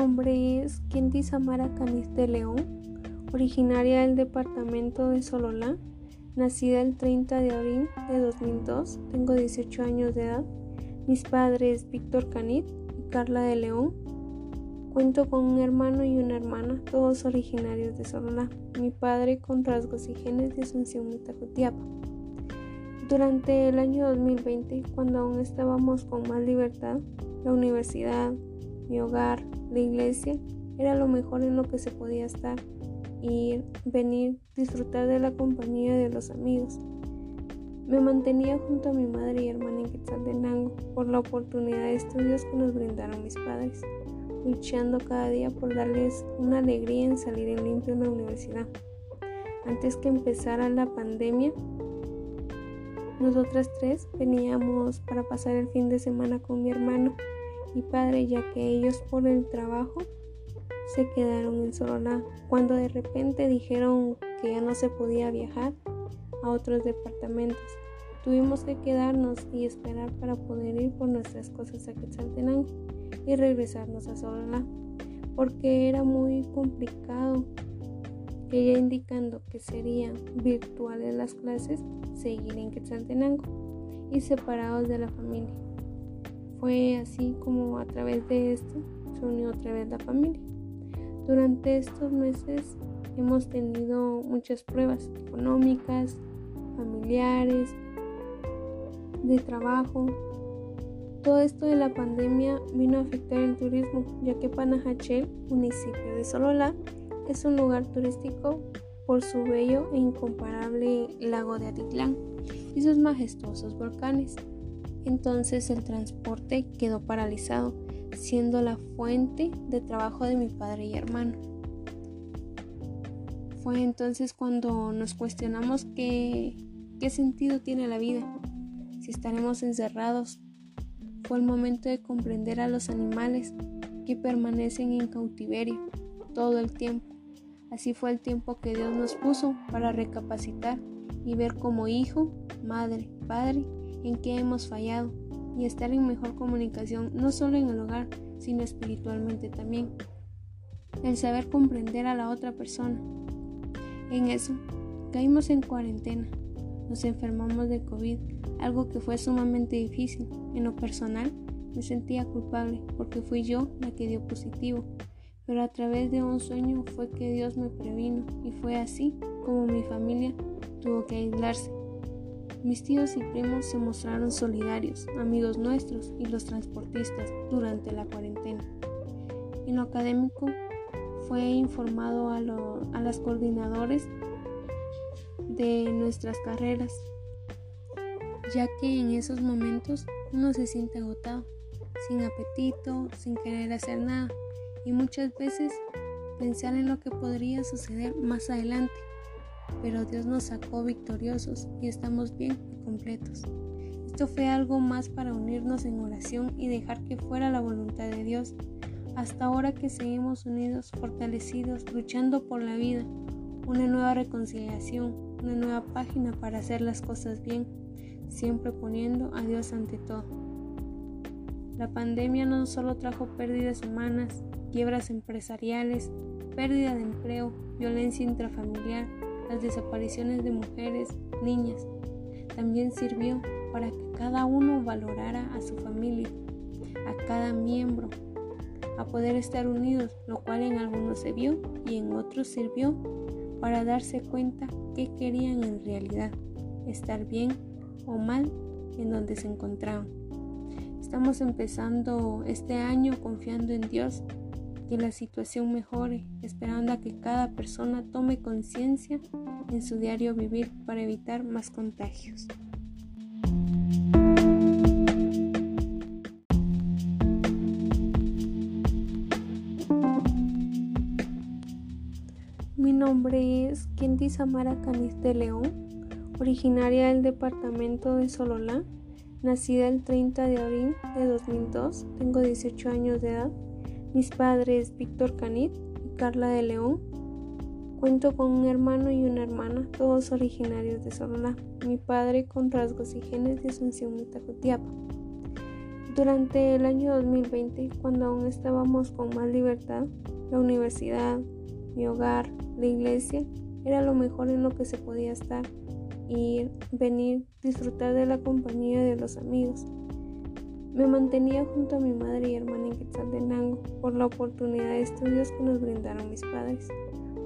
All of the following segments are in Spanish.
nombre es Kenty Samara Caniz de León, originaria del departamento de Sololá, nacida el 30 de abril de 2002, tengo 18 años de edad. Mis padres Víctor Canit y Carla de León. Cuento con un hermano y una hermana, todos originarios de Sololá. Mi padre con rasgos y genes de Asunción Mitacutiapa. Durante el año 2020, cuando aún estábamos con más libertad, la universidad, mi hogar, la iglesia, era lo mejor en lo que se podía estar, ir, venir, disfrutar de la compañía de los amigos. Me mantenía junto a mi madre y hermana en Quetzaltenango por la oportunidad de estudios que nos brindaron mis padres, luchando cada día por darles una alegría en salir en limpio en la universidad. Antes que empezara la pandemia, nosotras tres veníamos para pasar el fin de semana con mi hermano y padre, ya que ellos por el trabajo se quedaron en Sololá, cuando de repente dijeron que ya no se podía viajar a otros departamentos. Tuvimos que quedarnos y esperar para poder ir por nuestras cosas a Quetzaltenango y regresarnos a Sololá, porque era muy complicado. Ella indicando que serían virtuales las clases, seguir en Quetzaltenango y separados de la familia. Fue así como a través de esto se unió otra vez la familia. Durante estos meses hemos tenido muchas pruebas económicas, familiares, de trabajo. Todo esto de la pandemia vino a afectar el turismo, ya que Panajachel, municipio de Sololá, es un lugar turístico por su bello e incomparable lago de Atitlán y sus majestuosos volcanes. Entonces el transporte quedó paralizado, siendo la fuente de trabajo de mi padre y hermano. Fue entonces cuando nos cuestionamos qué, qué sentido tiene la vida, si estaremos encerrados. Fue el momento de comprender a los animales que permanecen en cautiverio todo el tiempo. Así fue el tiempo que Dios nos puso para recapacitar y ver como hijo, madre, padre en qué hemos fallado y estar en mejor comunicación no solo en el hogar, sino espiritualmente también. El saber comprender a la otra persona. En eso, caímos en cuarentena, nos enfermamos de COVID, algo que fue sumamente difícil. En lo personal, me sentía culpable porque fui yo la que dio positivo, pero a través de un sueño fue que Dios me previno y fue así como mi familia tuvo que aislarse mis tíos y primos se mostraron solidarios, amigos nuestros y los transportistas durante la cuarentena. En lo académico fue informado a, a las coordinadores de nuestras carreras, ya que en esos momentos uno se siente agotado, sin apetito, sin querer hacer nada y muchas veces pensar en lo que podría suceder más adelante pero Dios nos sacó victoriosos y estamos bien y completos. Esto fue algo más para unirnos en oración y dejar que fuera la voluntad de Dios. Hasta ahora que seguimos unidos, fortalecidos, luchando por la vida, una nueva reconciliación, una nueva página para hacer las cosas bien, siempre poniendo a Dios ante todo. La pandemia no solo trajo pérdidas humanas, quiebras empresariales, pérdida de empleo, violencia intrafamiliar, las desapariciones de mujeres, niñas. También sirvió para que cada uno valorara a su familia, a cada miembro, a poder estar unidos, lo cual en algunos se vio y en otros sirvió para darse cuenta qué querían en realidad, estar bien o mal en donde se encontraban. Estamos empezando este año confiando en Dios que la situación mejore, esperando a que cada persona tome conciencia en su diario vivir para evitar más contagios. Mi nombre es Kenty Samara Caniz de León, originaria del departamento de Sololá, nacida el 30 de abril de 2002, tengo 18 años de edad. Mis padres Víctor Canit y Carla de León. Cuento con un hermano y una hermana, todos originarios de Sololá. Mi padre con rasgos y genes de Asunción Mitacutiapa. Durante el año 2020, cuando aún estábamos con más libertad, la universidad, mi hogar, la iglesia, era lo mejor en lo que se podía estar, ir, venir, disfrutar de la compañía de los amigos. Me mantenía junto a mi madre y hermana en Quetzaltenango por la oportunidad de estudios que nos brindaron mis padres,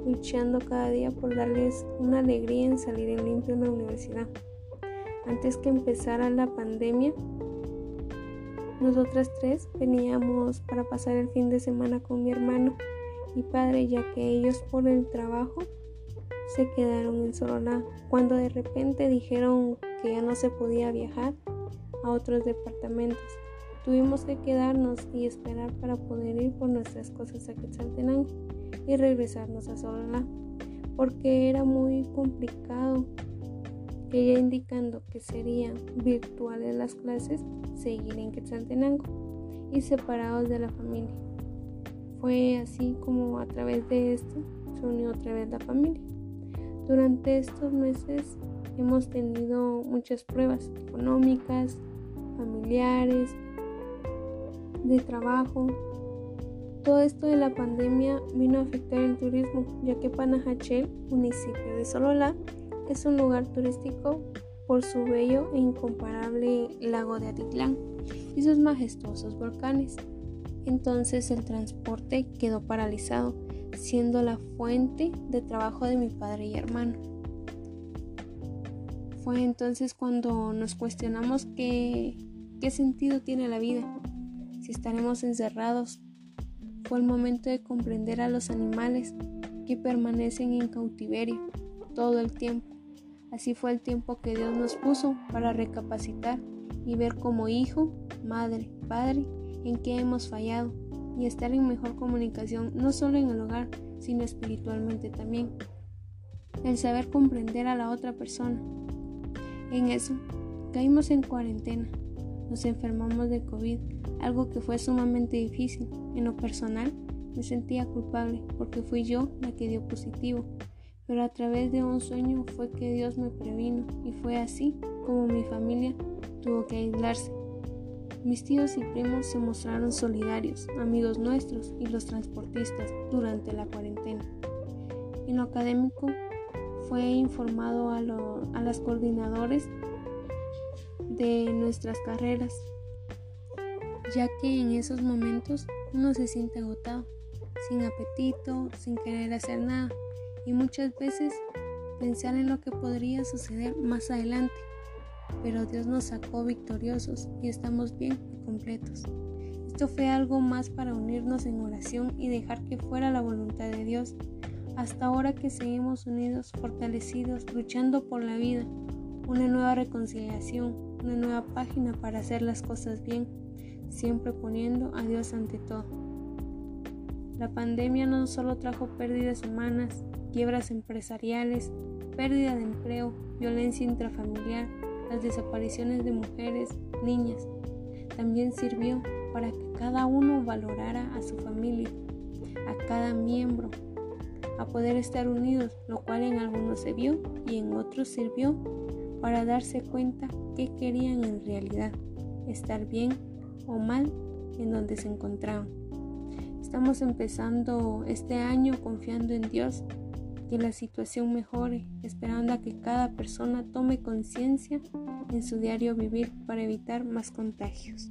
luchando cada día por darles una alegría en salir en limpio en la universidad. Antes que empezara la pandemia, nosotras tres veníamos para pasar el fin de semana con mi hermano y padre, ya que ellos por el trabajo se quedaron en Sololá, cuando de repente dijeron que ya no se podía viajar a otros departamentos. Tuvimos que quedarnos y esperar para poder ir por nuestras cosas a Quetzaltenango y regresarnos a Sololá, porque era muy complicado ella indicando que serían virtuales las clases, seguir en Quetzaltenango y separados de la familia. Fue así como a través de esto se unió otra vez la familia. Durante estos meses hemos tenido muchas pruebas económicas, familiares, de trabajo. Todo esto de la pandemia vino a afectar el turismo, ya que Panajachel, municipio de Sololá, es un lugar turístico por su bello e incomparable lago de Atitlán y sus majestuosos volcanes. Entonces el transporte quedó paralizado, siendo la fuente de trabajo de mi padre y hermano. Fue entonces cuando nos cuestionamos qué, qué sentido tiene la vida, si estaremos encerrados. Fue el momento de comprender a los animales que permanecen en cautiverio todo el tiempo Así fue el tiempo que Dios nos puso para recapacitar y ver como hijo, madre, padre en qué hemos fallado y estar en mejor comunicación no solo en el hogar, sino espiritualmente también. El saber comprender a la otra persona. En eso, caímos en cuarentena, nos enfermamos de COVID, algo que fue sumamente difícil. En lo personal, me sentía culpable porque fui yo la que dio positivo pero a través de un sueño fue que Dios me previno y fue así como mi familia tuvo que aislarse. Mis tíos y primos se mostraron solidarios, amigos nuestros y los transportistas durante la cuarentena. En lo académico fue informado a, a las coordinadores de nuestras carreras, ya que en esos momentos uno se siente agotado, sin apetito, sin querer hacer nada y muchas veces pensar en lo que podría suceder más adelante. Pero Dios nos sacó victoriosos y estamos bien y completos. Esto fue algo más para unirnos en oración y dejar que fuera la voluntad de Dios. Hasta ahora que seguimos unidos, fortalecidos, luchando por la vida, una nueva reconciliación, una nueva página para hacer las cosas bien, siempre poniendo a Dios ante todo. La pandemia no solo trajo pérdidas humanas, quiebras empresariales, pérdida de empleo, violencia intrafamiliar, las desapariciones de mujeres, niñas. También sirvió para que cada uno valorara a su familia, a cada miembro, a poder estar unidos, lo cual en algunos se vio y en otros sirvió para darse cuenta qué querían en realidad, estar bien o mal en donde se encontraban. Estamos empezando este año confiando en Dios que la situación mejore, esperando a que cada persona tome conciencia en su diario vivir para evitar más contagios.